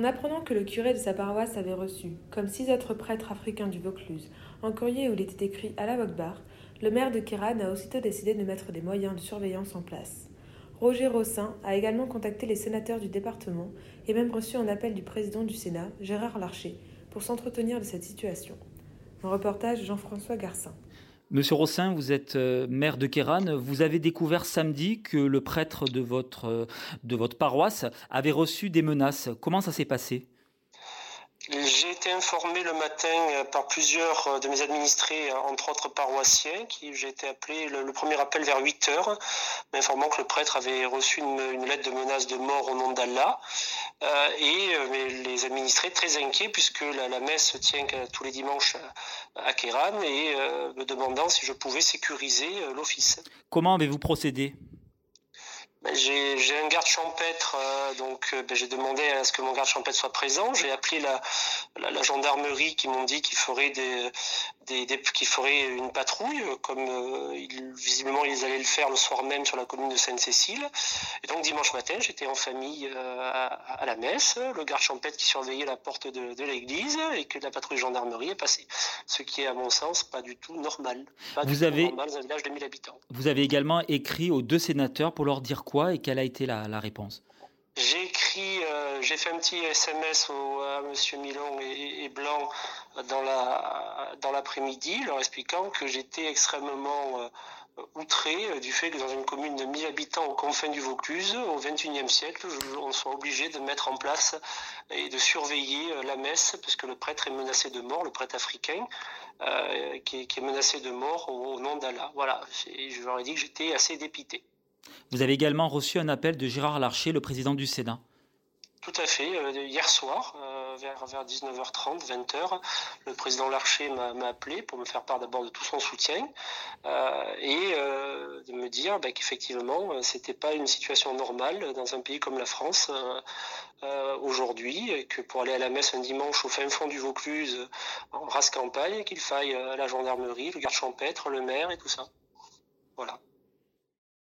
En apprenant que le curé de sa paroisse avait reçu, comme six autres prêtres africains du Vaucluse, un courrier où il était écrit à la Wokbar, le maire de Kéran a aussitôt décidé de mettre des moyens de surveillance en place. Roger Rossin a également contacté les sénateurs du département et même reçu un appel du président du Sénat, Gérard Larcher, pour s'entretenir de cette situation. Un reportage Jean-François Garcin. Monsieur Rossin, vous êtes euh, maire de Kéran. Vous avez découvert samedi que le prêtre de votre, euh, de votre paroisse avait reçu des menaces. Comment ça s'est passé? J'ai été informé le matin euh, par plusieurs euh, de mes administrés, euh, entre autres paroissiens, qui j'ai été appelé le, premier appel vers 8 heures, m'informant que le prêtre avait reçu une, lettre de menace de mort au nom d'Allah. et les administrés très inquiets puisque la, messe se tient tous les dimanches à, Kéran et me demandant si je pouvais sécuriser l'office. Comment avez-vous procédé? J'ai un garde champêtre, euh, donc euh, ben, j'ai demandé à ce que mon garde champêtre soit présent. J'ai appelé la, la, gendarmerie qui m'ont dit qu'il ferait des, des, des qu'il ferait une patrouille, comme euh, visiblement ils allaient le faire le soir même sur la commune de Sainte-Cécile. Et donc dimanche matin, j'étais en famille à, à, la messe, le garde champêtre qui surveillait la porte de, de l'église et que la patrouille gendarmerie est passée. Ce qui est à mon sens pas du tout normal. Pas vous du avez, tout normal dans un village de 1000 habitants. Vous avez également écrit aux deux sénateurs pour leur dire et quelle a été la, réponse? J'ai euh, j'ai fait un petit SMS à Monsieur Milon et, Blanc dans la dans l'après-midi, leur expliquant que j'étais extrêmement euh, outré euh, du fait que dans une commune de 1000 habitants aux confins du Vaucluse, au XXIe siècle, on soit obligé de mettre en place et de surveiller la messe parce que le prêtre est menacé de mort, le prêtre africain, qui, est, menacé de mort au, au nom d'Allah. Voilà, je leur ai dit que j'étais assez dépité. Vous avez également reçu un appel de Gérard Larcher, le président du Sénat. Tout à fait. Euh, hier soir, euh, vers, vers 19h30, 20h, le président Larcher m'a appelé pour me faire part d'abord de tout son soutien euh, et de me dire bah, qu'effectivement, c'était pas une situation normale dans un pays comme la France aujourd'hui, et que pour aller à la messe un dimanche au fin fond du Vaucluse, en race campagne, qu'il faille la gendarmerie, le garde champêtre, le maire et tout ça.